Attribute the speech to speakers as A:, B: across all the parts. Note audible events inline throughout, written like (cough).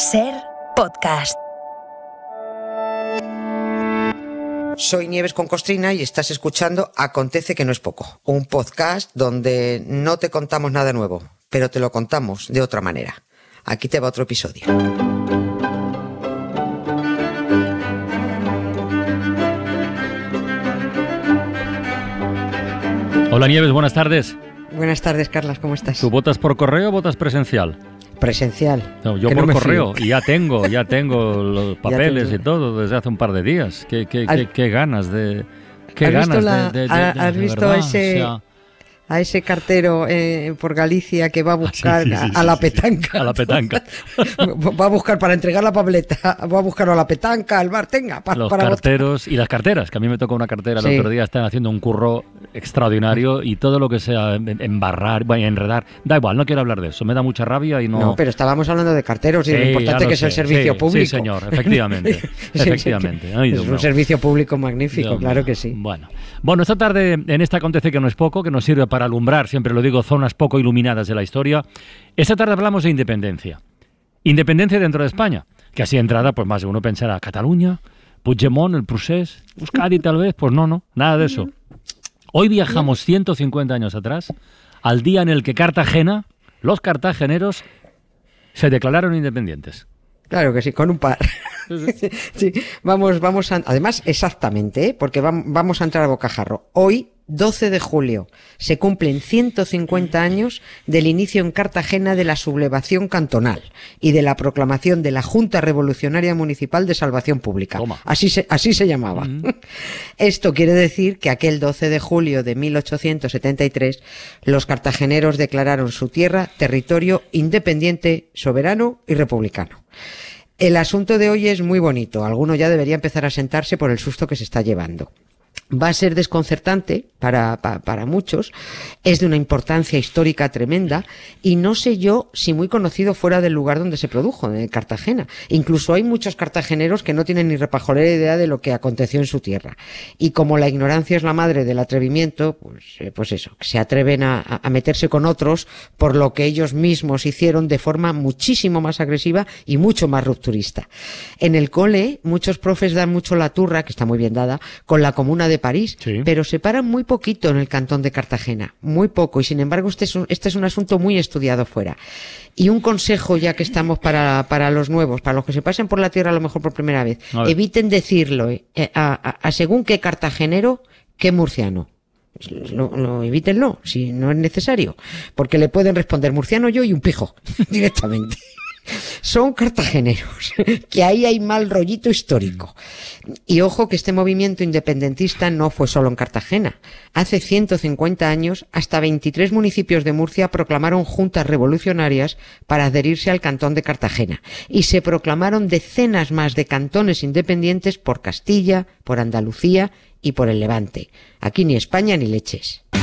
A: Ser podcast.
B: Soy Nieves con Costrina y estás escuchando Acontece que no es poco, un podcast donde no te contamos nada nuevo, pero te lo contamos de otra manera. Aquí te va otro episodio.
C: Hola Nieves, buenas tardes.
B: Buenas tardes, Carlas, ¿cómo estás?
C: ¿Tú votas por correo o votas presencial?
B: Presencial.
C: No, yo por
B: no
C: correo
B: fío.
C: y ya tengo, ya tengo (laughs) los papeles
B: tengo.
C: y todo desde hace un par de días. Qué, qué,
B: ¿Has-
C: qué, qué ganas de... Qué
B: has
C: ganas
B: visto la-
C: de, de- de-
B: ha-
C: de-
B: has
C: de
B: visto
C: verdad,
B: ese-
C: o sea,
B: A ese cartero eh, por Galicia que va a buscar
C: Ah, sí, sí,
B: a- la petanca.
C: A la petanca. (laughs)
B: va a buscar para entregar la papeleta, va a buscar a la petanca, al bar, tenga, pa-
C: los
B: para
C: carteros y las carteras, que a mí me tocó una cartera el otro día, están haciendo un curro extraordinario y todo lo que sea em- embarrar, enredar, da igual, no quiero hablar de eso, me da mucha rabia y no...
B: No, pero estábamos hablando de carteros y lo importante que es el servicio público.
C: Sí, señor, efectivamente. (laughs) Efectivamente. Ay,
B: es un servicio público magnífico,
C: Dios
B: claro
C: mío.
B: que sí.
C: Bueno. bueno, esta tarde en esta acontece que no es poco, que nos sirve para alumbrar, siempre lo digo, zonas poco iluminadas de la historia. Esta tarde hablamos de independencia. Independencia dentro de España, que así de entrada, pues más de uno pensará, Cataluña, Puigdemont, el Procés, Euskadi tal vez, pues no, no, nada de eso. Hoy viajamos 150 años atrás, al día en el que Cartagena, los cartageneros, se declararon independientes.
B: Claro que sí, con un par. Sí, (laughs) vamos, vamos a, además, exactamente, ¿eh? porque vam- vamos a entrar a bocajarro. Hoy, 12 de julio, se cumplen 150 años del inicio en Cartagena de la sublevación cantonal y de la proclamación de la Junta Revolucionaria Municipal de Salvación Pública.
C: Toma.
B: Así se, así se llamaba. (laughs) Esto quiere decir que aquel 12 de julio de 1873 los cartageneros declararon su tierra territorio independiente, soberano y republicano. El asunto de hoy es muy bonito. Alguno ya debería empezar a sentarse por el susto que se está llevando. Va a ser desconcertante para, pa- para muchos, es de una importancia histórica tremenda y no sé yo si muy conocido fuera del lugar donde se produjo, en Cartagena. Incluso hay muchos cartageneros que no tienen ni repajolera idea de lo que aconteció en su tierra. Y como la ignorancia es la madre del atrevimiento, pues, eh, pues eso, se atreven a- a meterse con otros por lo que ellos mismos hicieron de forma muchísimo más agresiva y mucho más rupturista. En el cole, muchos profes dan mucho la turra, que está muy bien dada, con la comuna de París,
C: Sí.
B: pero se paran muy poquito en el cantón de Cartagena, muy poco, y sin embargo este es un, este es un asunto muy estudiado fuera. Y un consejo ya que estamos para, para los nuevos, para los que se pasen por la tierra a lo mejor por primera vez, eviten decirlo eh, a, a- a según qué cartagenero, qué murciano. Lo, lo evítenlo, si no es necesario, porque le pueden responder murciano yo y un pijo, (laughs) directamente. Son cartageneros, (laughs) que ahí hay mal rollito histórico. Y ojo que este movimiento independentista no fue solo en Cartagena. Hace 150 años, hasta 23 municipios de Murcia proclamaron juntas revolucionarias para adherirse al cantón de Cartagena. Y se proclamaron decenas más de cantones independientes por Castilla, por Andalucía y por el Levante. Aquí ni España ni leches.
D: Y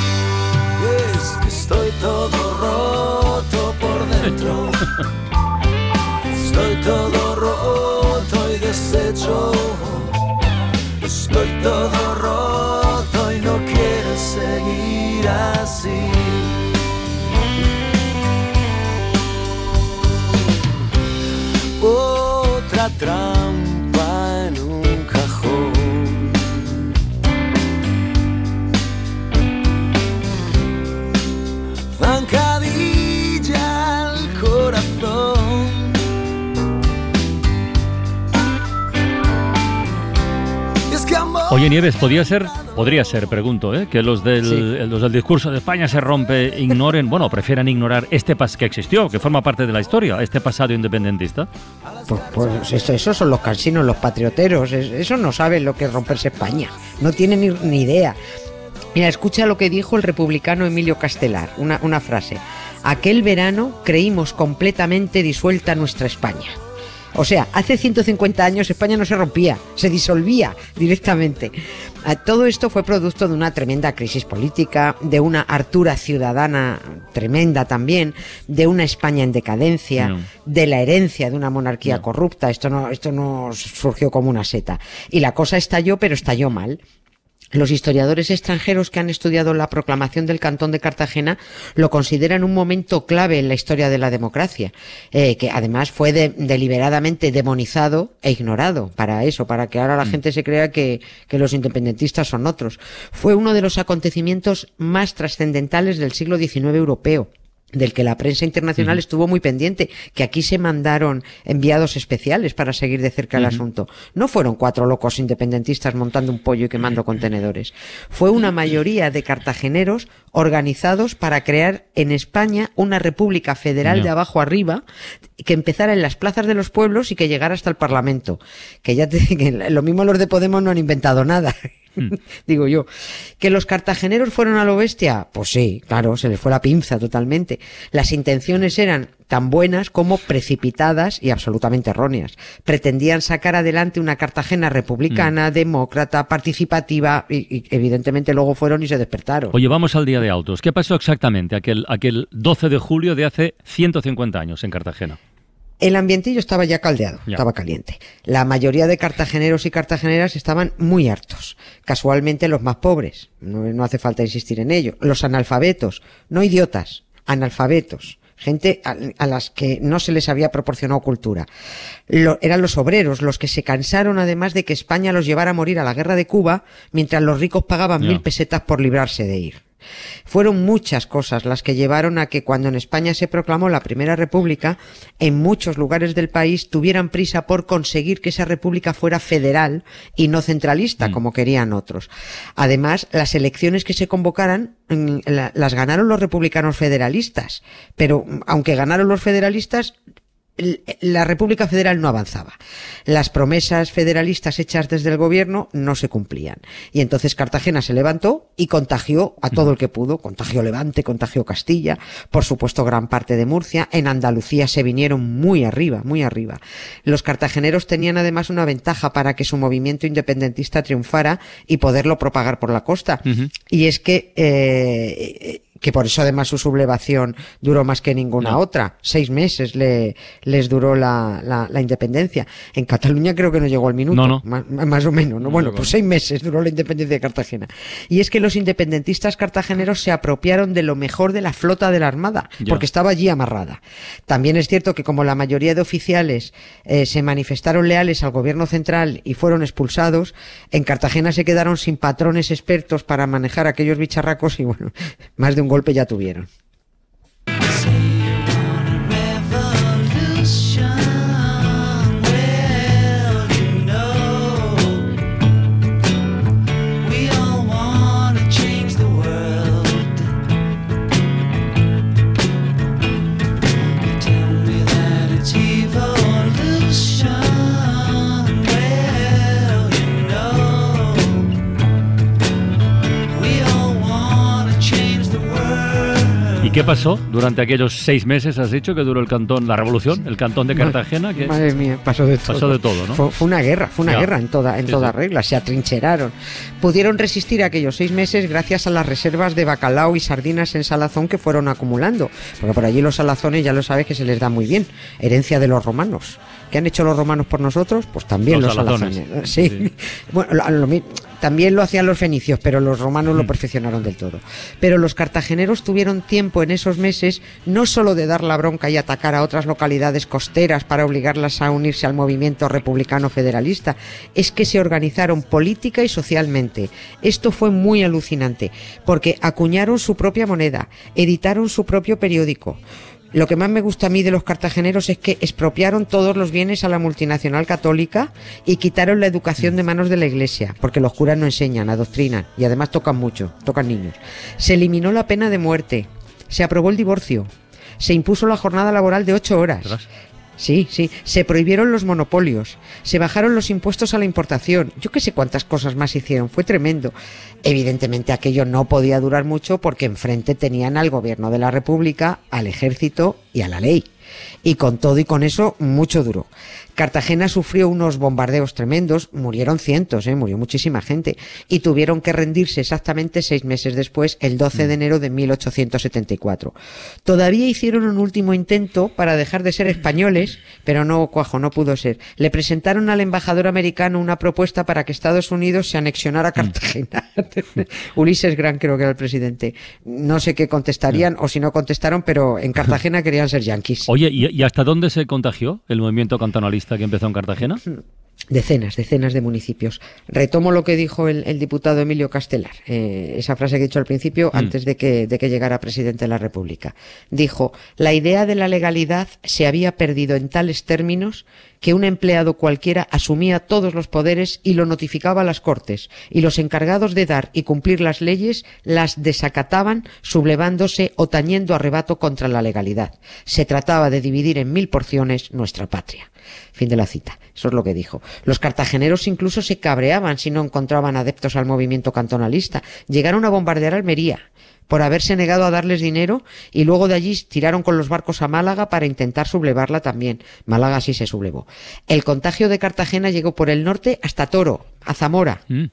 D: es que estoy todo roto por dentro. (laughs) Estoy todo roto y deshecho. Estoy todo roto y no quiero seguir así. Otra trampa
C: Oye, Nieves, ¿podría ser, podría ser, pregunto, ¿eh? que los del, los del discurso de España se rompe ignoren, bueno, prefieran ignorar este pas que existió, que forma parte de la historia, este pasado independentista?
B: Pues, pues eso, esos son los cansinos, los patrioteros. es- Eso no saben lo que es romperse España. No tienen ni, ni idea. Mira, escucha lo que dijo el republicano Emilio Castelar, una, una frase. Aquel verano creímos completamente disuelta nuestra España. O sea, hace 150 años España no se rompía, se disolvía directamente. Ah, Todo esto fue producto de una tremenda crisis política, de una hartura ciudadana tremenda también, de una España en decadencia,
C: No.
B: de la herencia de una monarquía corrupta. Esto no, esto no surgió como una seta. Y la cosa estalló, pero estalló mal. Los historiadores extranjeros que han estudiado la proclamación del Cantón de Cartagena lo consideran un momento clave en la historia de la democracia, eh, que además fue de- deliberadamente demonizado e ignorado para eso, para que ahora la gente se crea que, que los independentistas son otros. Fue uno de los acontecimientos más trascendentales del siglo XIX europeo del que la prensa internacional estuvo muy pendiente, que aquí se mandaron enviados especiales para seguir de cerca el asunto. No fueron cuatro locos independentistas montando un pollo y quemando contenedores. Fue una mayoría de cartageneros organizados para crear en España una república federal de abajo arriba que empezara en las plazas de los pueblos y que llegara hasta el Parlamento. Que ya te, (laughs) que lo mismo los de Podemos no han inventado nada. (laughs) Digo yo. ¿Que los cartageneros fueron a lo bestia? Pues sí, claro, se les fue la pinza totalmente. Las intenciones eran tan buenas como precipitadas y absolutamente erróneas. Pretendían sacar adelante una Cartagena republicana, demócrata, participativa y, y evidentemente luego fueron y se despertaron.
C: Oye, vamos al día de autos. ¿Qué pasó exactamente aquel, aquel 12 de julio de hace 150 años en Cartagena?
B: El ambientillo estaba ya caldeado,
C: Ya.
B: estaba caliente. La mayoría de cartageneros y cartageneras estaban muy hartos. Casualmente los más pobres, no, no hace falta insistir en ello. Los analfabetos, no idiotas, analfabetos. Gente a, a las que no se les había proporcionado cultura. Lo- eran los obreros los que se cansaron además de que España los llevara a morir a la guerra de Cuba, mientras los ricos pagaban mil pesetas por librarse de ir. Fueron muchas cosas las que llevaron a que cuando en España se proclamó la Primera República, en muchos lugares del país tuvieran prisa por conseguir que esa república fuera federal y no centralista, como querían otros. Además, las elecciones que se convocaran mm, la- las ganaron los republicanos federalistas, pero mm, aunque ganaron los federalistas, la República Federal no avanzaba. Las promesas federalistas hechas desde el gobierno no se cumplían. Y entonces Cartagena se levantó y contagió a todo el que pudo. Contagió Levante, contagió Castilla, por supuesto gran parte de Murcia. En Andalucía se vinieron muy arriba, muy arriba. Los cartageneros tenían además una ventaja para que su movimiento independentista triunfara y poderlo propagar por la costa. Y es que, eh, que por eso además su sublevación duró más que ninguna
C: No.
B: otra. Seis meses le, les duró la, la, la independencia. En Cataluña creo que no llegó al minuto.
C: No, no.
B: Más, más o menos. ¿no?
C: No
B: bueno, pues seis meses duró la independencia de Cartagena. Y es que los independentistas cartageneros se apropiaron de lo mejor de la flota de la Armada,
C: Ya.
B: porque estaba allí amarrada. También es cierto que como la mayoría de oficiales eh, se manifestaron leales al gobierno central y fueron expulsados, en Cartagena se quedaron sin patrones expertos para manejar aquellos bicharracos y bueno, (laughs) más de un golpe ya tuvieron.
C: Qué pasó durante aquellos seis meses? Has dicho que duró el cantón, la revolución, el cantón de Cartagena. que
B: Madre mía, pasó de todo.
C: Pasó de todo, ¿no?
B: Fue, fue una guerra, fue una
C: Ya.
B: guerra en toda, en
C: Sí,
B: toda
C: sí.
B: regla. Se atrincheraron. Pudieron resistir aquellos seis meses gracias a las reservas de bacalao y sardinas en salazón que fueron acumulando. Porque por allí los salazones ya lo sabes que se les da muy bien. Herencia de los romanos. ¿Qué han hecho los romanos por nosotros? Pues también
C: Los
B: los,
C: salazones.
B: salazones. Sí.
C: Sí. (laughs)
B: Bueno, lo- lo también lo hacían los fenicios, pero los romanos
C: Mm.
B: lo perfeccionaron del todo. Pero los cartageneros tuvieron tiempo en esos meses no solo de dar la bronca y atacar a otras localidades costeras para obligarlas a unirse al movimiento republicano federalista, es que se organizaron política y socialmente. Esto fue muy alucinante, porque acuñaron su propia moneda, editaron su propio periódico. Lo que más me gusta a mí de los cartageneros es que expropiaron todos los bienes a la multinacional católica y quitaron la educación de manos de la iglesia, porque los curas no enseñan, adoctrinan y además tocan mucho, tocan niños. Se eliminó la pena de muerte, se aprobó el divorcio, se impuso la jornada laboral de ocho horas. Sí, sí, se prohibieron los monopolios, se bajaron los impuestos a la importación, yo qué sé cuántas cosas más hicieron, fue tremendo. Evidentemente aquello no podía durar mucho porque enfrente tenían al gobierno de la República, al ejército y a la ley. Y con todo y con eso, mucho duro. Cartagena sufrió unos bombardeos tremendos, murieron cientos, ¿eh? murió muchísima gente, y tuvieron que rendirse exactamente seis meses después, el 12 de enero de 1874. Todavía hicieron un último intento para dejar de ser españoles, pero no, cuajo, no pudo ser. Le presentaron al embajador americano una propuesta para que Estados Unidos se anexionara a Cartagena. (laughs) Ulises Grant creo que era el presidente. No sé qué contestarían o si no contestaron, pero en Cartagena querían ser yanquis.
C: Oye, ¿y, y hasta dónde se contagió el movimiento cantonalista que empezó en Cartagena?
B: Decenas, decenas de municipios. Retomo lo que dijo el, el diputado Emilio Castelar, eh, esa frase que he dicho al principio, antes de que, de que llegara presidente de la República. Dijo, la idea de la legalidad se había perdido en tales términos que un empleado cualquiera asumía todos los poderes y lo notificaba a las Cortes, y los encargados de dar y cumplir las leyes las desacataban, sublevándose o tañendo a rebato contra la legalidad. Se trataba de dividir en mil porciones nuestra patria. Fin de la cita. Eso es lo que dijo. Los cartageneros incluso se cabreaban si no encontraban adeptos al movimiento cantonalista. Llegaron a bombardear Almería por haberse negado a darles dinero y luego de allí tiraron con los barcos a Málaga para intentar sublevarla también. Málaga sí se sublevó. El contagio de Cartagena llegó por el norte hasta Toro, a Zamora.
C: Mm.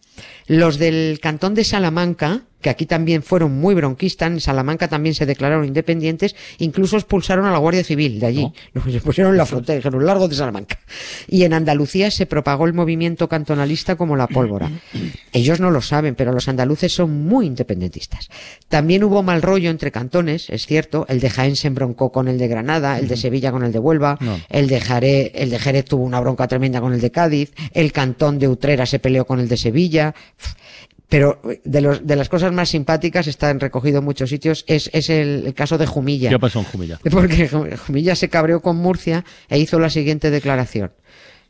B: Los del cantón de Salamanca, que aquí también fueron muy bronquistas, en Salamanca también se declararon independientes, incluso expulsaron a la Guardia Civil de allí. Se pusieron en la frontera, dijeron largo de Salamanca. Y en Andalucía se propagó el movimiento cantonalista como la pólvora. (clears throat) Ellos no lo saben, pero los andaluces son muy independentistas. También hubo mal rollo entre cantones, es cierto. El de Jaén se embroncó con el de Granada, el de Sevilla con el de Huelva,
C: No.
B: el de Jerez, el de Jerez tuvo una bronca tremenda con el de Cádiz, el cantón de Utrera se peleó con el de Sevilla. Pero de, los, de las cosas más simpáticas, están recogido en muchos sitios, es, es el, el caso de Jumilla.
C: ¿Qué pasó en Jumilla? (laughs)
B: Porque Jumilla se cabreó con Murcia e hizo la siguiente declaración.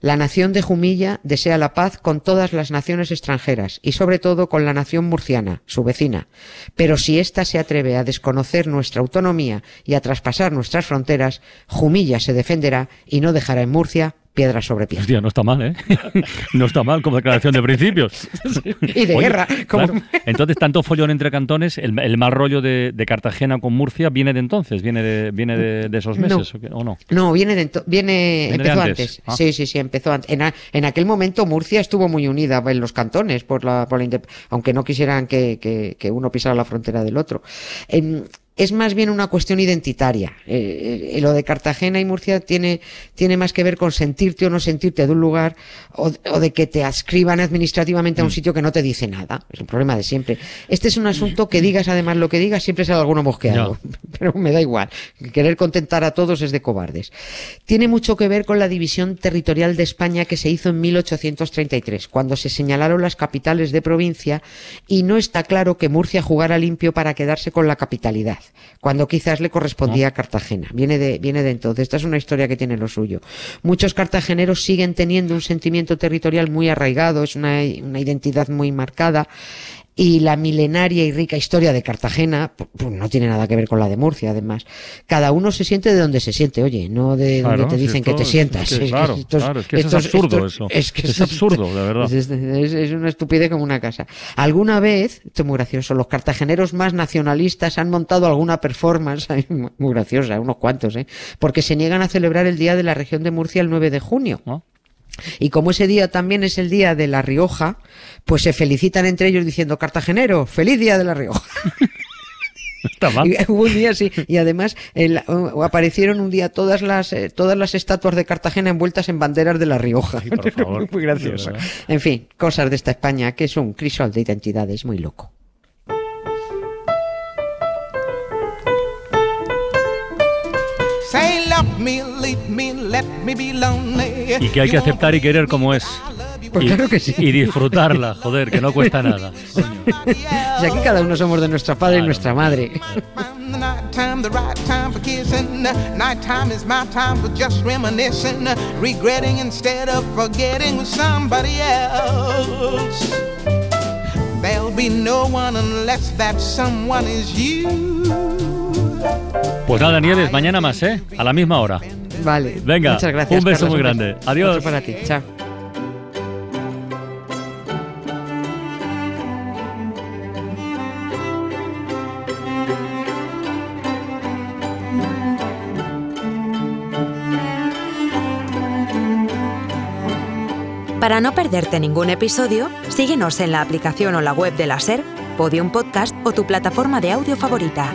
B: La nación de Jumilla desea la paz con todas las naciones extranjeras y sobre todo con la nación murciana, su vecina. Pero si ésta se atreve a desconocer nuestra autonomía y a traspasar nuestras fronteras, Jumilla se defenderá y no dejará en Murcia piedra sobre piedra.
C: Hostia, no está mal, ¿eh? (laughs) No está mal como declaración de principios. (laughs)
B: Y de guerra, como-
C: claro. Entonces, tanto follón entre cantones, el, el mal rollo de, de Cartagena con Murcia viene de entonces, viene de, viene de, de esos
B: No.
C: meses, ¿o, qué? ¿O no?
B: No, viene de viene, empezó
C: antes.
B: antes.
C: Ah.
B: Sí, sí, sí, empezó antes. En, a- en aquel momento Murcia estuvo muy unida en los cantones, por la, por la aunque no quisieran que, que- que uno pisara la frontera del otro. Em, es más bien una cuestión identitaria. Eh, eh, lo de Cartagena y Murcia tiene, tiene más que ver con sentirte o no sentirte de un lugar o, o de que te adscriban administrativamente a un sitio que no te dice nada. Es un problema de siempre. Este es un asunto que digas además lo que digas, siempre sale alguno mosqueado. (laughs) Pero me da igual. Querer contentar a todos es de cobardes. Tiene mucho que ver con la división territorial de España que se hizo en 1833, cuando se señalaron las capitales de provincia y no está claro que Murcia jugara limpio para quedarse con la capitalidad, cuando quizás le correspondía a Cartagena. Viene de, viene de entonces. Esta es una historia que tiene lo suyo. Muchos cartageneros siguen teniendo un sentimiento territorial muy arraigado, es una, una identidad muy marcada. Y la milenaria y rica historia de Cartagena pu- pues no tiene nada que ver con la de Murcia, además. Cada uno se siente de donde se siente, oye, no de
C: Claro,
B: donde te
C: si
B: dicen
C: esto
B: que te sientas.
C: es que, claro,
B: esto
C: claro, es que
B: esto
C: es absurdo, eso.
B: Es, que
C: Es absurdo, de verdad.
B: Es, una estupidez como una casa. Alguna vez, esto es muy gracioso, los cartageneros más nacionalistas han montado alguna performance, (laughs) muy muy graciosa, unos cuantos, ¿eh? porque se niegan a celebrar el Día de la Región de Murcia el 9 de junio.
C: ¿no?
B: Y como ese día también es el día de La Rioja, pues se felicitan entre ellos diciendo, Cartagenero, feliz día de La Rioja. (laughs)
C: Está mal.
B: Y hubo un día sí, y además el- uh, aparecieron un día todas las eh, todas las estatuas de Cartagena envueltas en banderas de La Rioja.
C: Ay, por (laughs) favor.
B: muy, muy gracioso. En fin, cosas de esta España que es un crisol de identidades muy loco.
E: Say love me, leave me, let me be lonely.
C: Y que hay que aceptar y querer como es.
B: Pues
C: y,
B: claro que sí.
C: y disfrutarla, joder, que no cuesta nada. (laughs) (laughs)
B: Y aquí cada uno somos de nuestra padre y
C: Claro.
B: nuestra madre.
E: There'll be no one unless that someone is you.
C: Pues nada, Nieves, mañana más, ¿eh? A la misma hora.
B: Vale.
C: Venga. Un beso muy grande. Beso. Adiós.
B: Otro para ti. Chao.
F: Para no perderte ningún episodio, síguenos en la aplicación o la web de la SER, Podium Podcast o tu plataforma de audio favorita.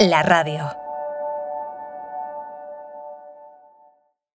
F: La radio.